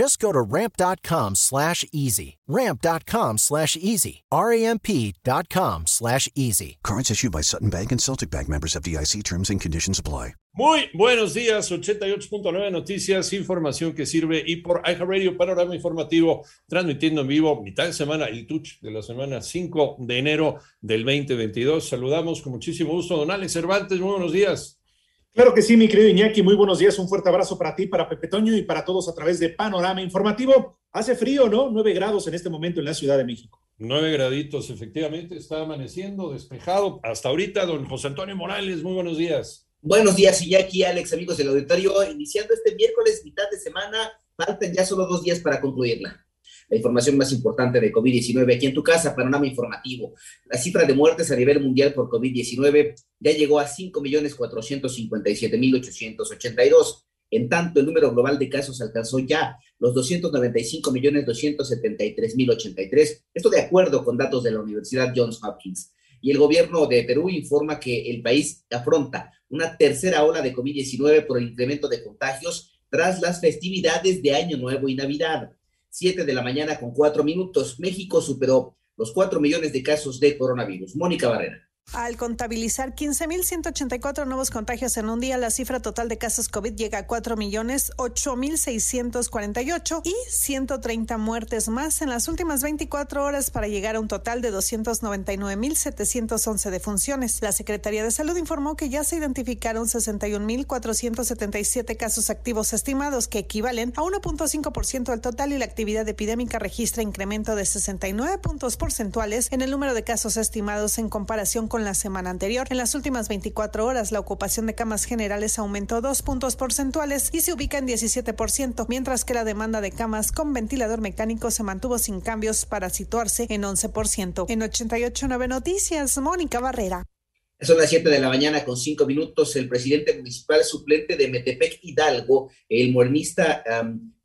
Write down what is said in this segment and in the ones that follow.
Just go to ramp.com slash easy. Ramp.com slash easy. R-A-M-P.com slash easy. Cards issued by Sutton Bank and Celtic Bank members of DIC terms and conditions apply. Muy buenos días, 88.9 Noticias, información que sirve y por Radio Panorama Informativo, transmitiendo en vivo mitad de semana, el touch de la semana 5 de enero del 2022. Saludamos con muchísimo gusto a Don Alex Cervantes, muy buenos días. Claro que sí, mi querido Iñaki, muy buenos días, un fuerte abrazo para ti, para Pepe Toño y para todos a través de Panorama Informativo. Hace frío, ¿no? Nueve grados en este momento en la Ciudad de México. Nueve graditos, efectivamente, está amaneciendo, despejado. Hasta ahorita, don José Antonio Morales, muy buenos días. Buenos días, Iñaki, Alex, amigos del auditorio. Iniciando este miércoles, mitad de semana, faltan ya solo dos días para concluirla la información más importante de COVID-19 aquí en tu casa, panorama informativo. La cifra de muertes a nivel mundial por COVID-19 ya llegó a 5.457.882. En tanto, el número global de casos alcanzó ya los 295.273.083. Esto de acuerdo con datos de la Universidad Johns Hopkins. Y el gobierno de Perú informa que el país afronta una tercera ola de COVID-19 por el incremento de contagios tras las festividades de Año Nuevo y Navidad. 7 de la mañana con 4 minutos. México superó los 4 millones de casos de coronavirus. Mónica Barrera. Al contabilizar 15.184 nuevos contagios en un día, la cifra total de casos COVID llega a 4.008.648 y 130 muertes más en las últimas 24 horas para llegar a un total de 299.711 defunciones. La Secretaría de Salud informó que ya se identificaron 61.477 casos activos estimados, que equivalen a 1.5% del total y la actividad epidémica registra incremento de 69 puntos porcentuales en el número de casos estimados en comparación con la semana anterior. En las últimas 24 horas, la ocupación de camas generales aumentó dos puntos porcentuales y se ubica en 17%, mientras que la demanda de camas con ventilador mecánico se mantuvo sin cambios para situarse en 11%. En 88.9 Noticias, Mónica Barrera. Son las 7 de la mañana con 5 minutos. El presidente municipal suplente de Metepec Hidalgo, el morenista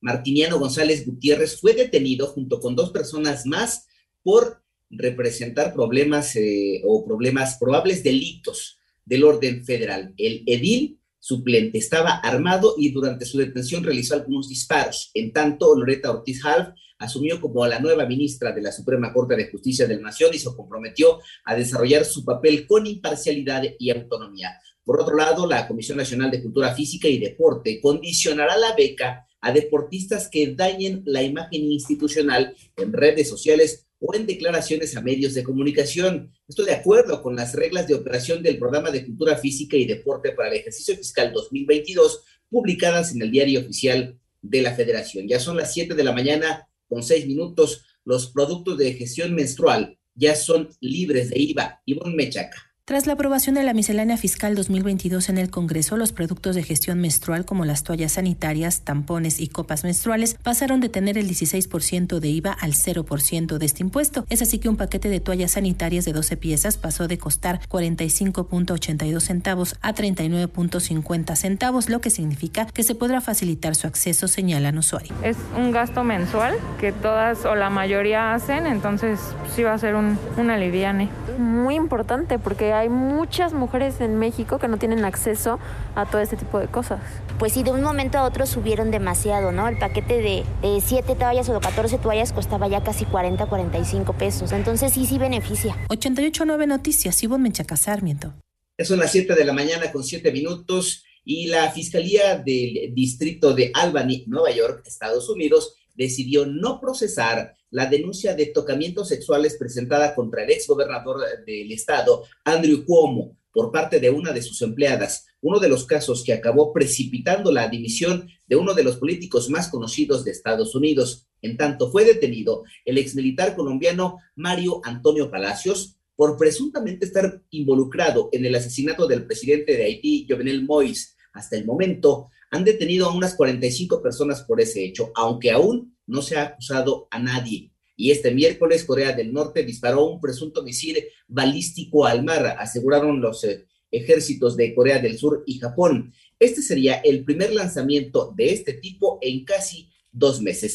Martiniano González Gutiérrez, fue detenido junto con dos personas más por representar problemas eh, o problemas, probables delitos del orden federal. El edil suplente estaba armado y durante su detención realizó algunos disparos. En tanto, Loreta Ortiz Half asumió como la nueva ministra de la Suprema Corte de Justicia de la Nación y se comprometió a desarrollar su papel con imparcialidad y autonomía. Por otro lado, la Comisión Nacional de Cultura Física y Deporte condicionará la beca a deportistas que dañen la imagen institucional en redes sociales o en declaraciones a medios de comunicación. Esto de acuerdo con las reglas de operación del Programa de Cultura Física y Deporte para el ejercicio fiscal 2022, publicadas en el Diario Oficial de la Federación. Ya son las 7 de la mañana con 6 minutos. Los productos de gestión menstrual ya son libres de IVA. Ivonne Mechaca. Tras la aprobación de la miscelánea fiscal 2022 en el Congreso, los productos de gestión menstrual como las toallas sanitarias, tampones y copas menstruales pasaron de tener el 16% de IVA al 0% de este impuesto. Es así que un paquete de toallas sanitarias de 12 piezas pasó de costar 45.82 centavos a 39.50 centavos, lo que significa que se podrá facilitar su acceso, señalan usuarios. Es un gasto mensual que todas o la mayoría hacen, entonces sí va a ser un, un aliviane. Muy importante porque hay muchas mujeres en México que no tienen acceso a todo este tipo de cosas. Pues sí, de un momento a otro subieron demasiado, ¿no? El paquete de 7 toallas o 14 toallas costaba ya casi 40, 45 pesos. Entonces sí, sí beneficia. 88.9 Noticias, Ivonne Menchaca Sarmiento. Son las 7 de la mañana con 7 minutos y la Fiscalía del Distrito de Albany, Nueva York, Estados Unidos, decidió no procesar la denuncia de tocamientos sexuales presentada contra el ex gobernador del estado, Andrew Cuomo, por parte de una de sus empleadas, uno de los casos que acabó precipitando la dimisión de uno de los políticos más conocidos de Estados Unidos. En tanto, fue detenido el exmilitar colombiano Mario Antonio Palacios por presuntamente estar involucrado en el asesinato del presidente de Haití, Jovenel Moïse. Hasta el momento, han detenido a unas 45 personas por ese hecho, aunque aún no se ha acusado a nadie. Y este miércoles Corea del Norte disparó un presunto misil balístico al mar, aseguraron los eh, ejércitos de Corea del Sur y Japón. Este sería el primer lanzamiento de este tipo en casi dos meses.